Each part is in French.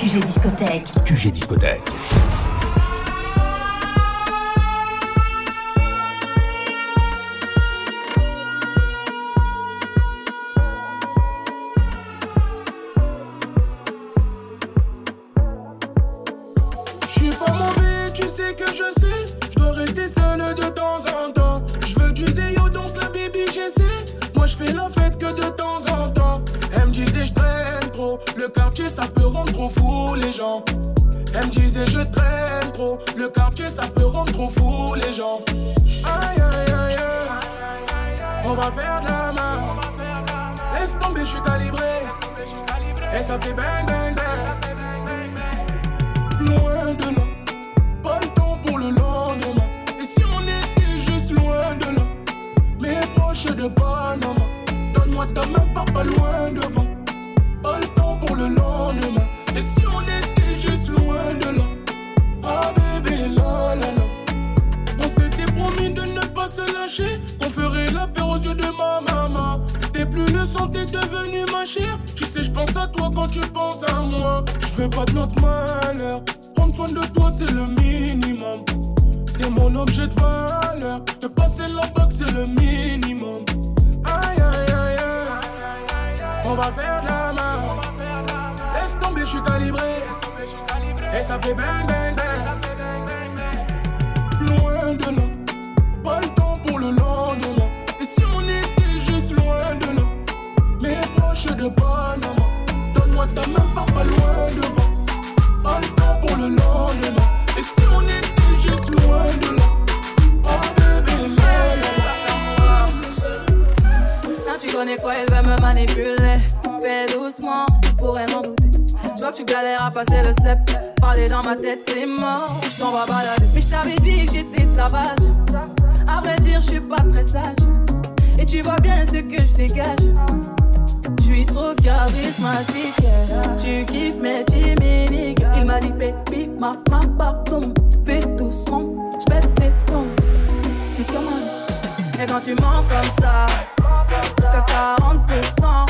QG discothèque. QG discothèque. Elle me disait je traîne trop, le quartier ça peut rendre trop fou les gens. Aïe aïe aïe aïe, on va faire de la main. Laisse tomber, je suis calibré. Et ça fait bang bang bang. Loin de là, pas le temps pour le lendemain. Et si on était juste loin de là, mais proche de Panama, donne-moi ta main, pas pas loin devant. Pas le temps pour le lendemain. Et si on était qu'on ferait la paix aux yeux de ma maman. T'es plus le sang, t'es devenu ma chère. Tu sais, je pense à toi quand tu penses à moi. Je veux pas de notre malheur. Prendre soin de toi, c'est le minimum. T'es mon objet de valeur. De passer la boxe, c'est le minimum. Aïe aïe aïe aïe. On va faire de la main je suis calibré. Et ça fait bang bang bang. Loin de là, mais proche de Panama, donne-moi ta main, pas loin devant. Pas le temps pour le lendemain. Et si on était juste loin de là, oh bébé, là, tu connais quoi, elle va me manipuler. Fais doucement, tu pourrais m'en douter. Je vois que tu galères à passer le step. Parler dans ma tête, c'est mort. Je t'en balader. Mais je t'avais dit que j'étais sauvage. À vrai dire, je suis pas très sage. Et tu vois bien ce que je dégage. Je suis trop charismatique. Tu kiffes mes timiniques. Il m'a dit, baby, ma, ma, pardon. Fais doucement, je pète tes plombs. Et comment Et quand tu mens comme ça, t'as 40%.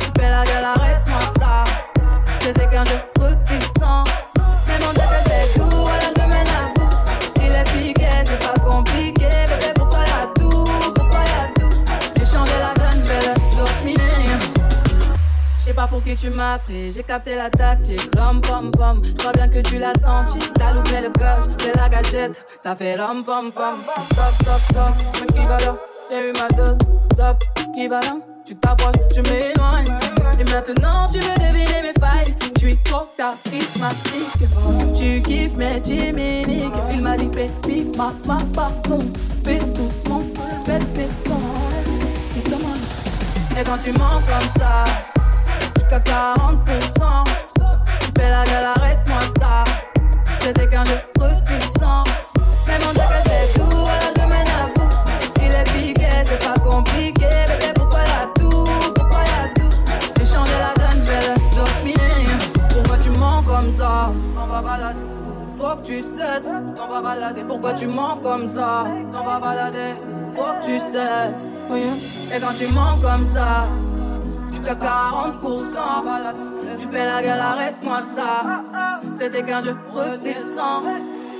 Tu fais la gueule, arrête-moi ça c'était qu'un jeu retissant. Tu m'as pris, j'ai capté l'attaque, comme pom pom. J'crois bien que tu l'as senti, t'as loupé le coche, j'ai la gâchette, ça fait rom pom pom. Stop, stop, stop, mais qui va là? J'ai eu ma dose, stop, qui va là? Tu t'approches, je m'éloigne. Et maintenant tu veux deviner mes failles. Tu es trop charismatique. Tu kiffes mes chiminiques. Il m'a dit, baby, ma, ma, pardon. Fais doucement, fais tes Et Et quand tu mens comme ça, jusqu'à 40%. Tu fais la gueule, arrête-moi ça. C'était qu'un jeu retissant. Mon Dieu que c'est tout, alors je mène à bout. Il est piqué, c'est pas compliqué, bébé. Faut que tu cesses, t'en vas balader. Pourquoi tu mens comme ça? T'en vas balader. Faut que tu cesses. Et quand tu mens comme ça, jusqu'à 40%. Tu fais la gueule, arrête-moi ça. C'était qu'un jeu redescend.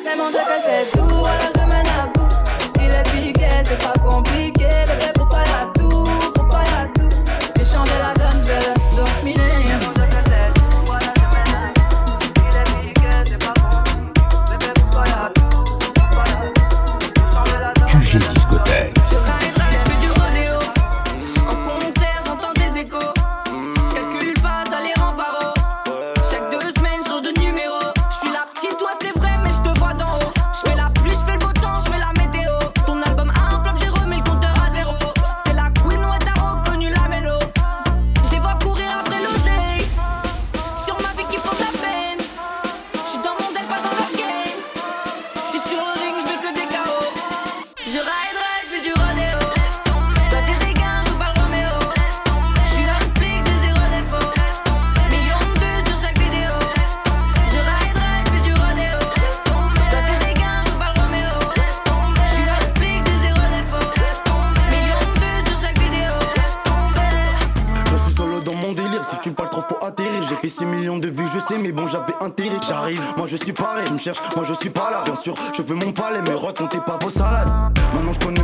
Mais mon Dieu que c'est tout, alors je mène à bout. Il est piqué, c'est pas compliqué. Bébé, pourquoi y'a tout Pourquoi y'a tout J'ai changé la donne, je le moi je suis pas là, bien sûr. Je veux mon palais, mais racontez pas vos salades. Maintenant je connais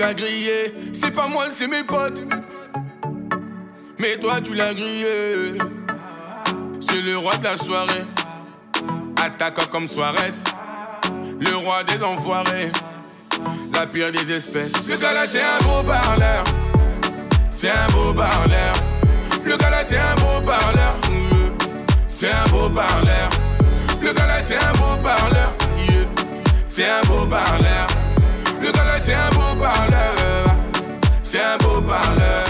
l'as grillé. C'est pas moi, c'est mes potes. Mais toi, tu l'as grillé. C'est le roi de la soirée. Attaquant comme Suarez. Le roi des enfoirés. La pire des espèces. Le gars là, c'est un beau parleur. C'est un beau parleur. Le gars là, c'est un beau parleur. C'est un beau parleur. Le gars là, c'est un beau parleur. C'est un beau parleur. haut-parleur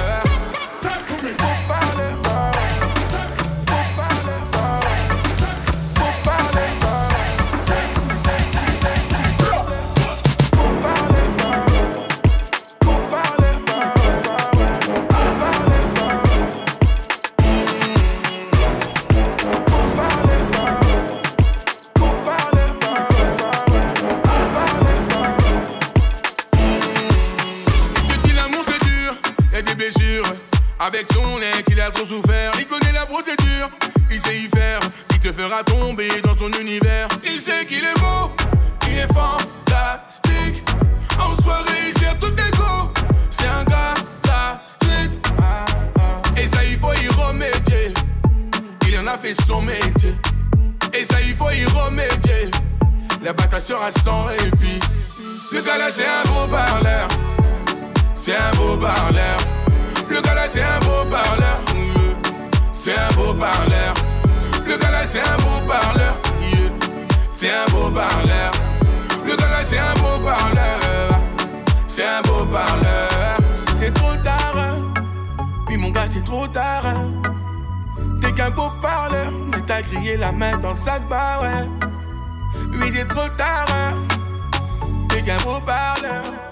trop tard. T'es qu'un beau parleur.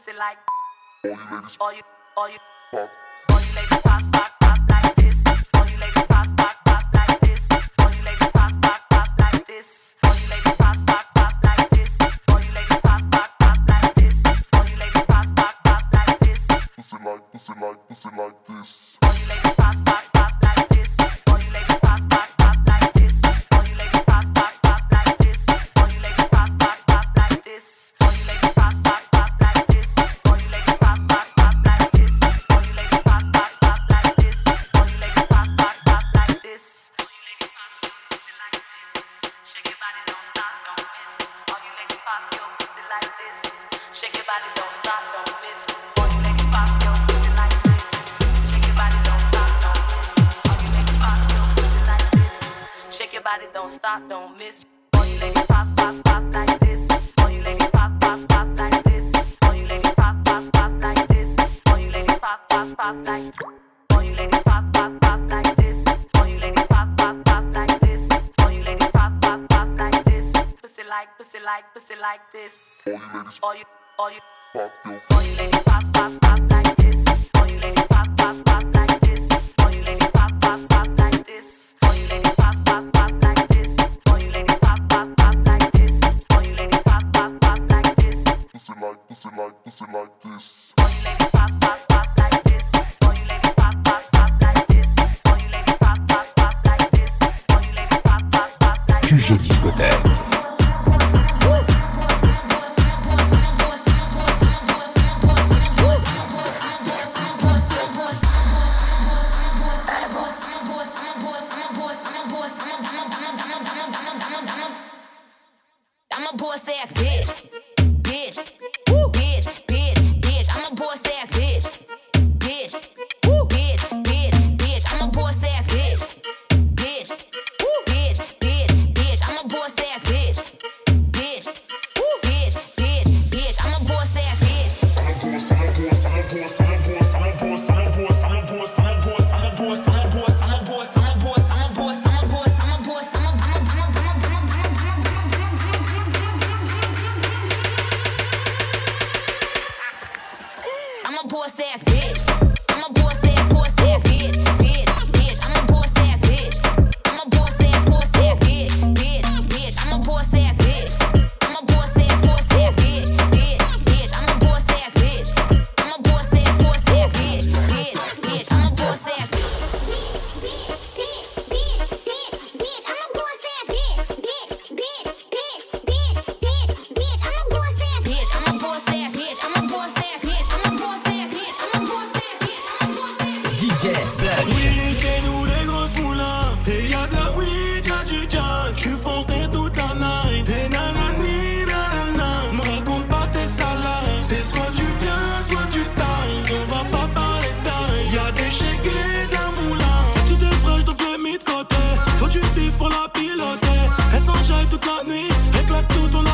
pussy like. All you all you, all you, like this. All like like this. pussy like this. All you ladies, all you, all you, all you ladies, pop, pop, pop. tudo na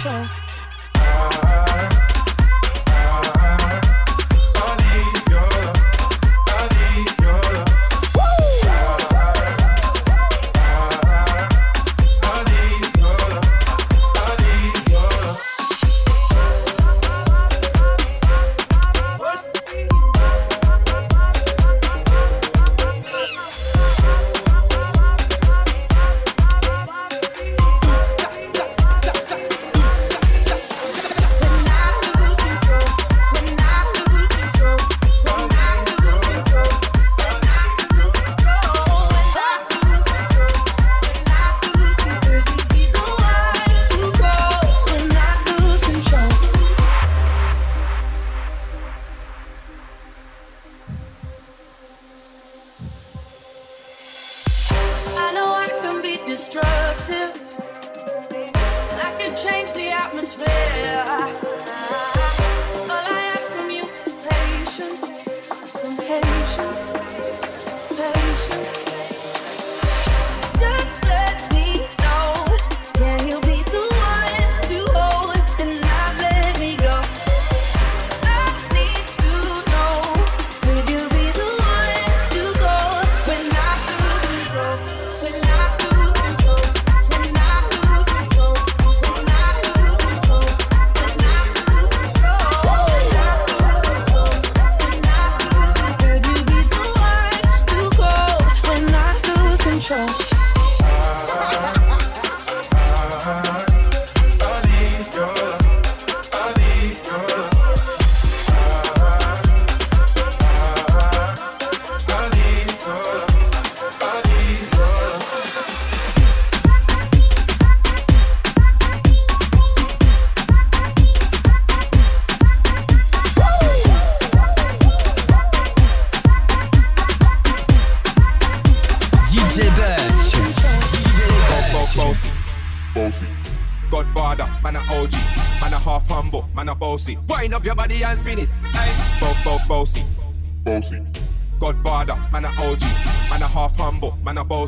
show.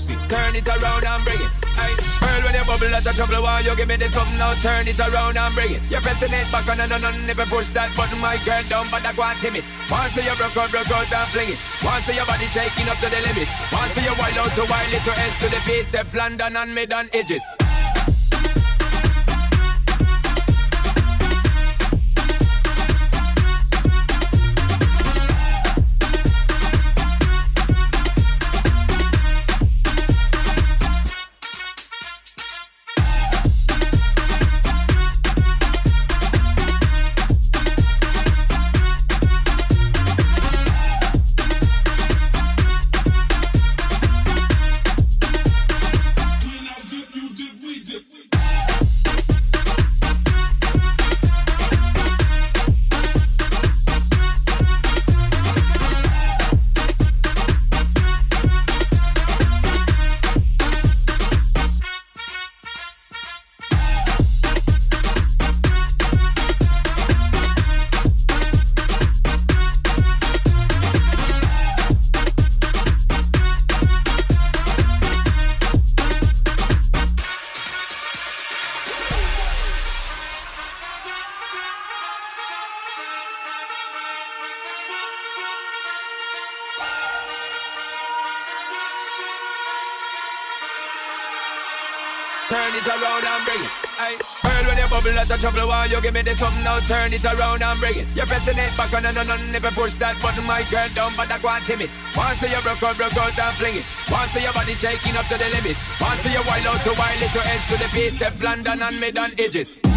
Turn it around and bring it. Aye. Girl, when you bubble out of trouble, why you give me this something now? Turn it around and bring it. You're pressing it back on and on and if I push that button, my girl down, but I go on timid. Once you broke out, broke out and fling it. Once your body shaking up to the limit. Once you wild out to wild it to S to the base, step London and mid on edges. Trouble while you give me this something? Now turn it around and bring it. You're pressing it back on and on and if you push that button my girl down but I and timid Once you broke out, broke out and fling it. Once your body shaking up to the limit. Once you wild out to wild it to edge to the beat. Step London and mid on edges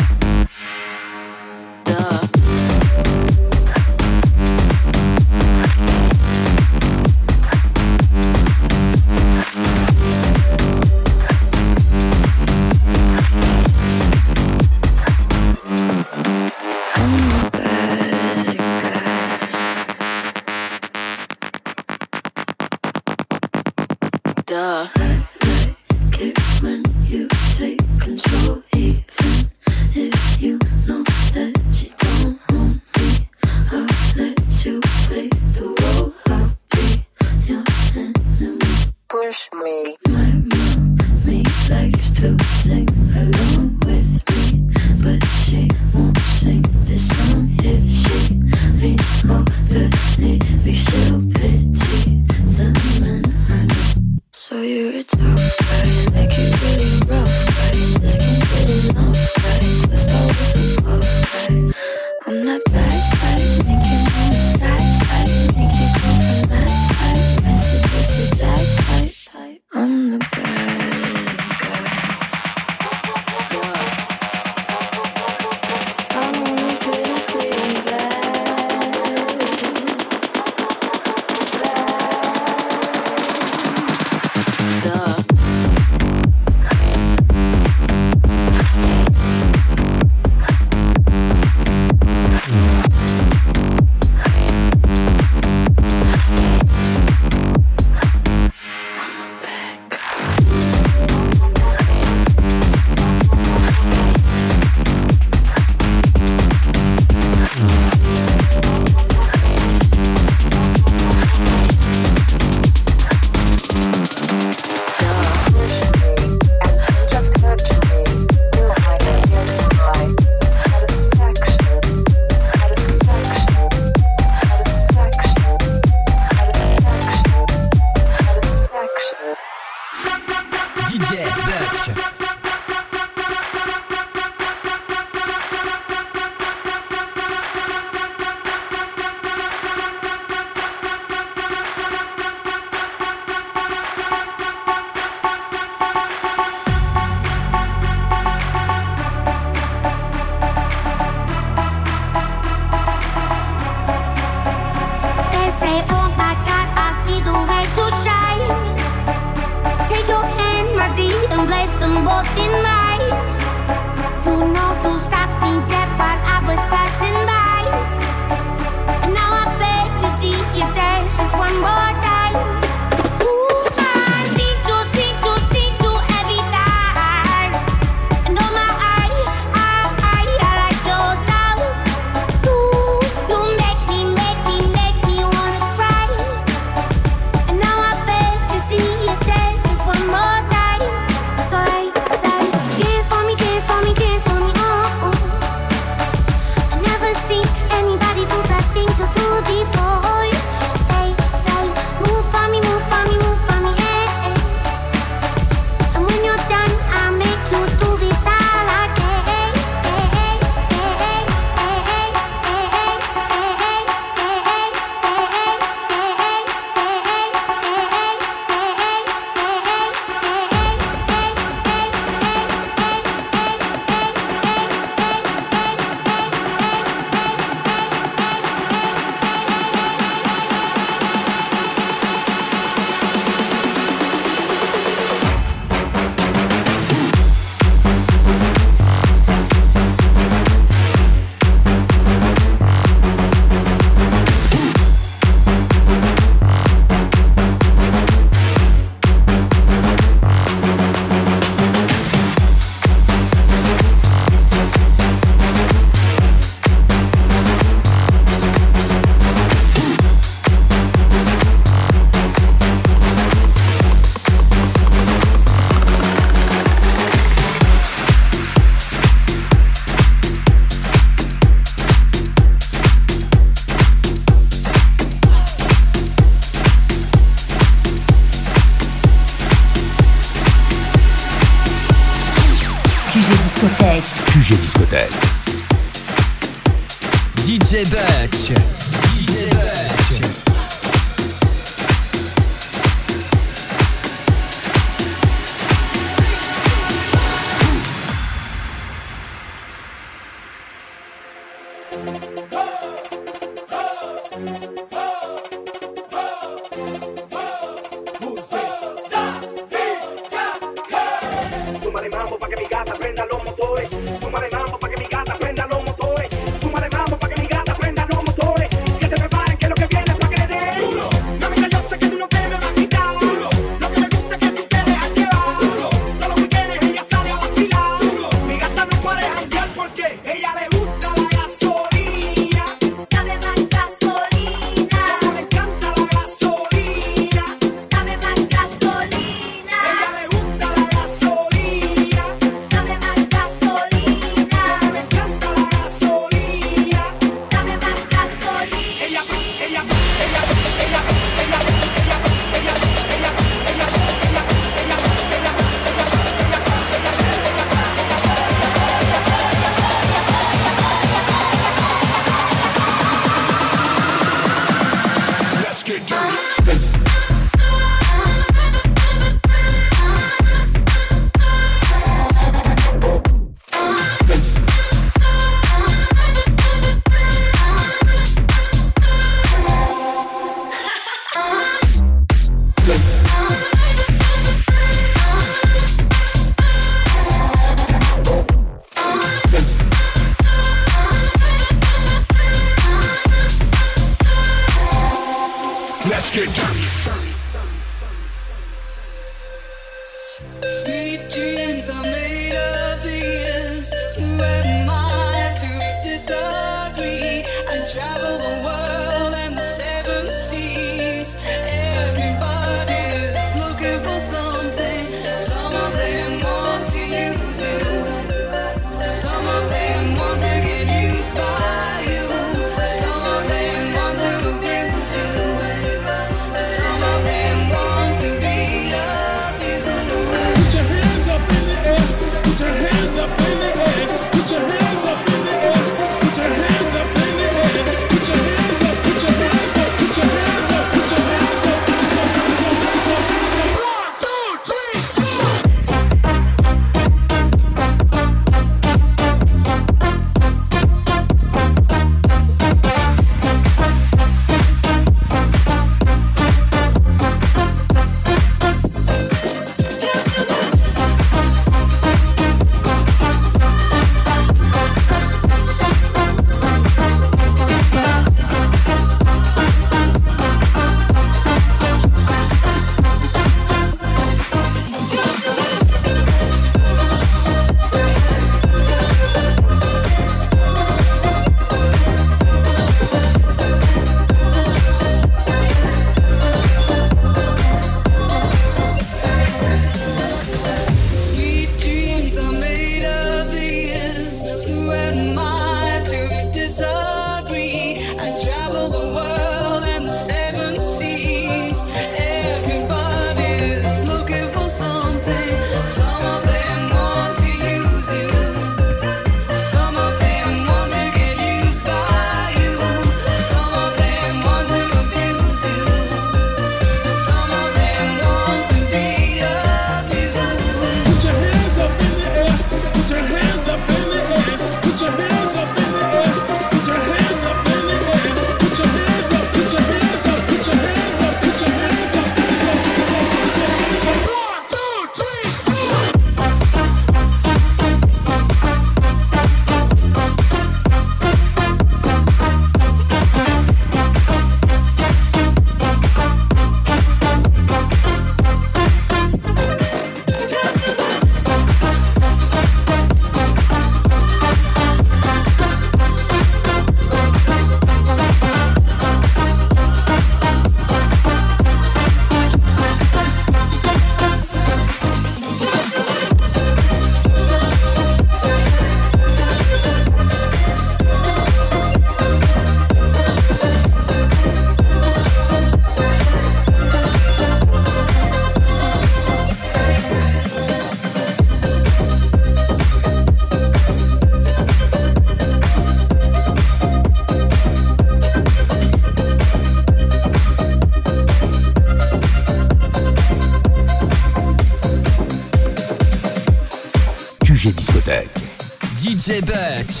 DJ Butch.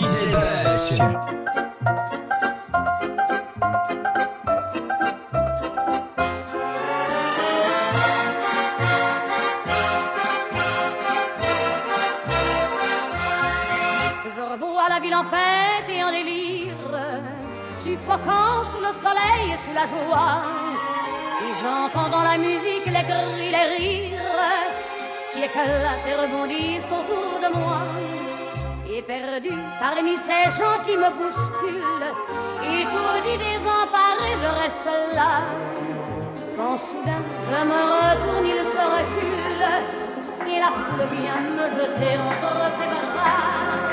DJ Butch. suffoquant sous le soleil et sous la joie. Et j'entends dans la musique les cris, les rires qui éclatent et rebondissent autour de moi. Perdu parmi ces gens qui me bousculent, étourdi, désemparé, je reste là. Quand soudain je me retourne, il se recule, et la foule vient me jeter entre ses bras.